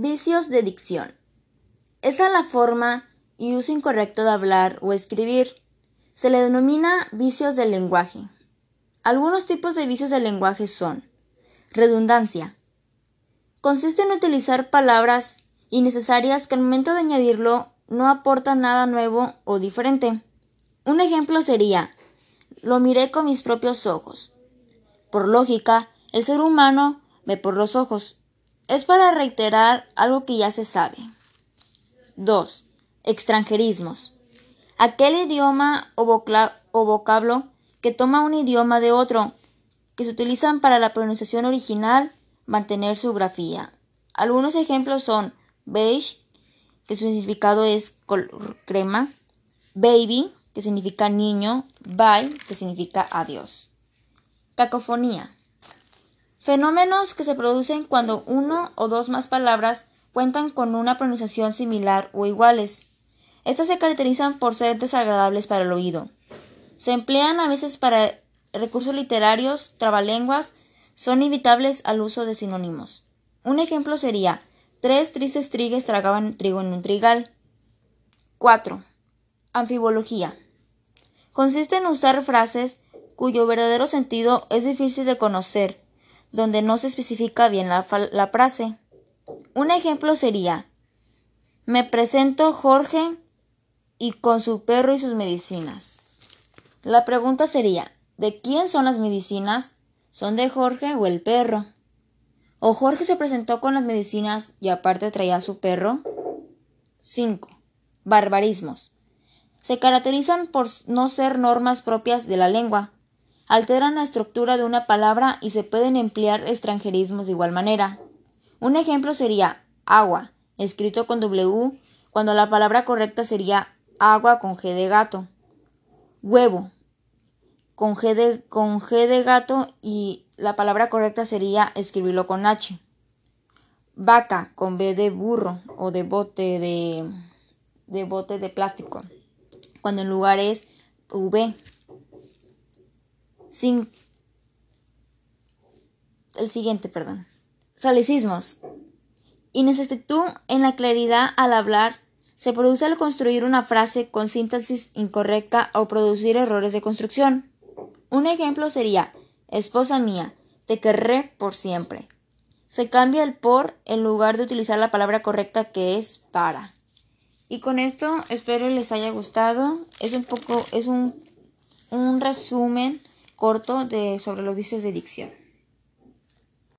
Vicios de dicción. Esa es la forma y uso incorrecto de hablar o escribir. Se le denomina vicios del lenguaje. Algunos tipos de vicios del lenguaje son redundancia. Consiste en utilizar palabras innecesarias que al momento de añadirlo no aportan nada nuevo o diferente. Un ejemplo sería lo miré con mis propios ojos. Por lógica, el ser humano ve por los ojos. Es para reiterar algo que ya se sabe. 2. Extranjerismos. Aquel idioma o, vocablo que toma un idioma de otro, que se utilizan para la pronunciación original, mantener su grafía. Algunos ejemplos son beige, que su significado es color crema, baby, que significa niño, bye, que significa adiós. Cacofonía. Fenómenos que se producen cuando uno o dos más palabras cuentan con una pronunciación similar o iguales. Estas se caracterizan por ser desagradables para el oído. Se emplean a veces para recursos literarios, trabalenguas, son inevitables al uso de sinónimos. Un ejemplo sería tres tristes trigues tragaban trigo en un trigal. 4. Anfibología. Consiste en usar frases cuyo verdadero sentido es difícil de conocer, donde no se especifica bien la, frase. Un ejemplo sería Me presento Jorge y con su perro y sus medicinas. La pregunta sería ¿De quién son las medicinas? ¿Son de Jorge o el perro? ¿O Jorge se presentó con las medicinas y aparte traía a su perro? 5. Barbarismos. Se caracterizan por no ser normas propias de la lengua, alteran la estructura de una palabra y se pueden emplear extranjerismos de igual manera. Un ejemplo sería agua, escrito con W, cuando la palabra correcta sería agua con G de gato. Huevo, con G de, con G de gato y la palabra correcta sería escribirlo con H. Vaca, con B de burro o de bote de, de bote de plástico, cuando en lugar es V. Sin, el siguiente, perdón. Salicismos. Inexactitud en la claridad al hablar se produce al construir una frase con síntesis incorrecta o producir errores de construcción. Un ejemplo sería Esposa mía, te querré por siempre. Se cambia el por en lugar de utilizar la palabra correcta que es para. Y con esto espero les haya gustado. Es un poco, es un, un resumen corto de, sobre los vicios de dicción.